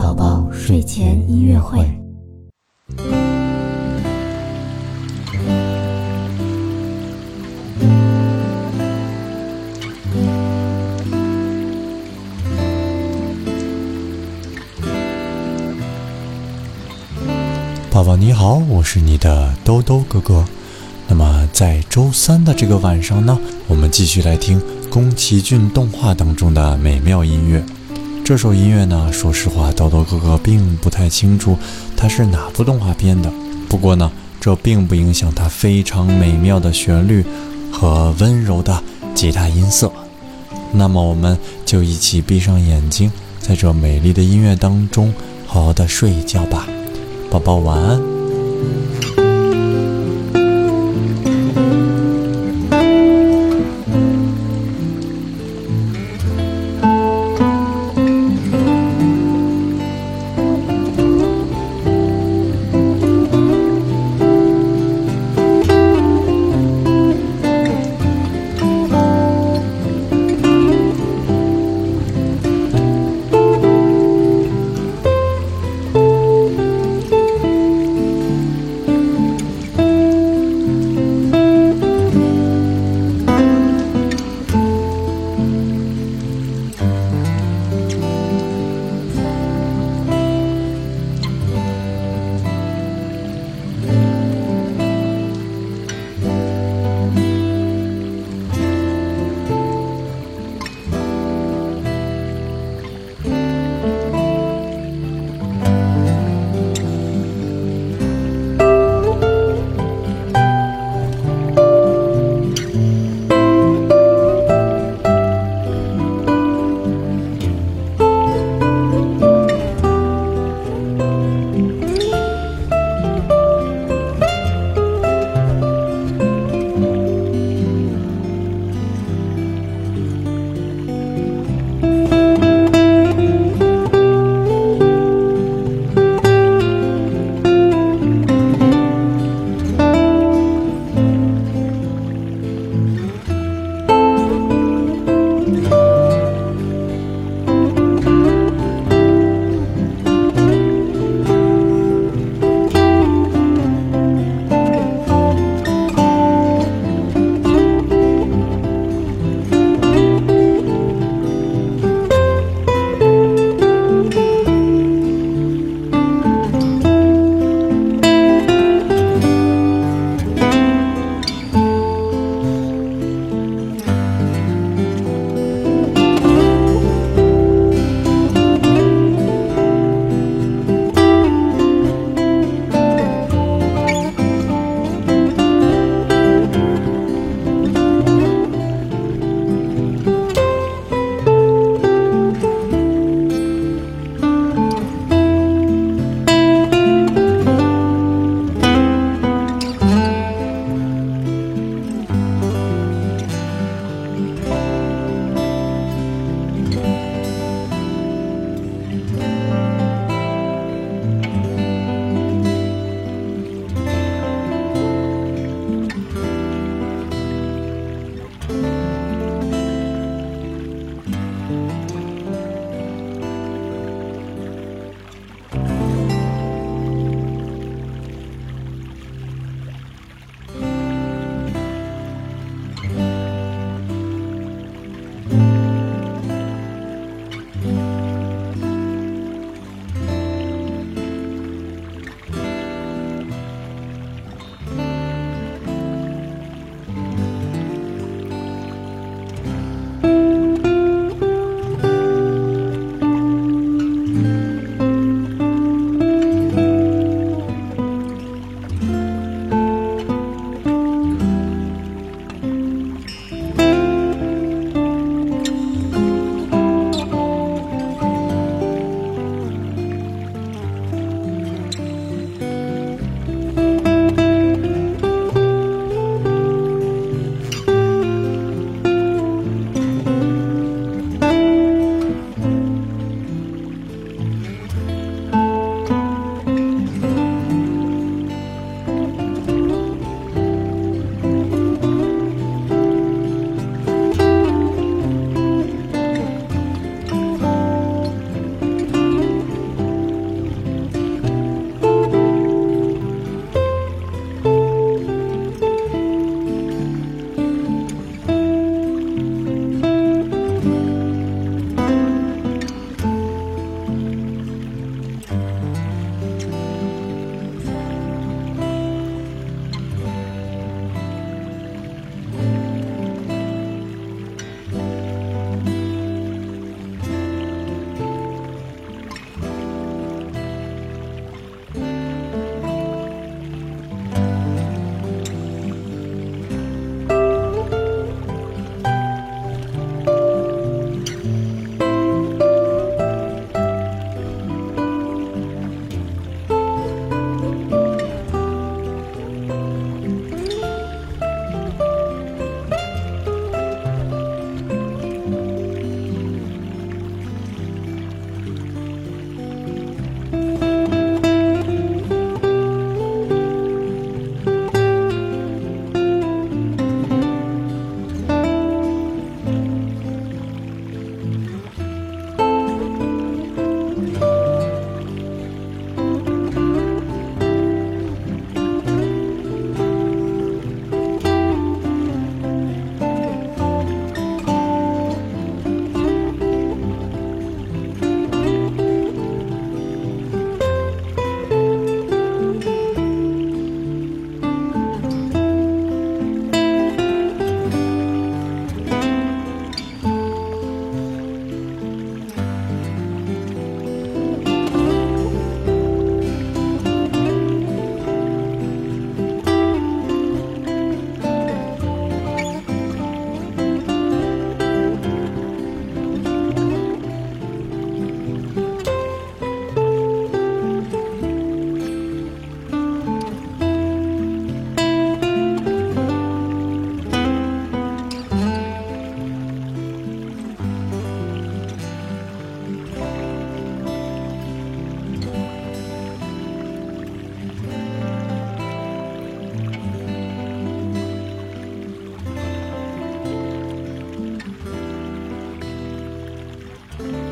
宝宝睡前音乐会。宝宝你好，我是你的兜兜哥哥。那么在周三的这个晚上呢，我们继续来听宫崎骏动画当中的美妙音乐。这首音乐呢，说实话，豆豆哥哥并不太清楚它是哪部动画片的。不过呢，这并不影响它非常美妙的旋律和温柔的吉他音色。那么我们就一起闭上眼睛，在这美丽的音乐当中好好的睡一觉吧。宝宝晚安。Bye.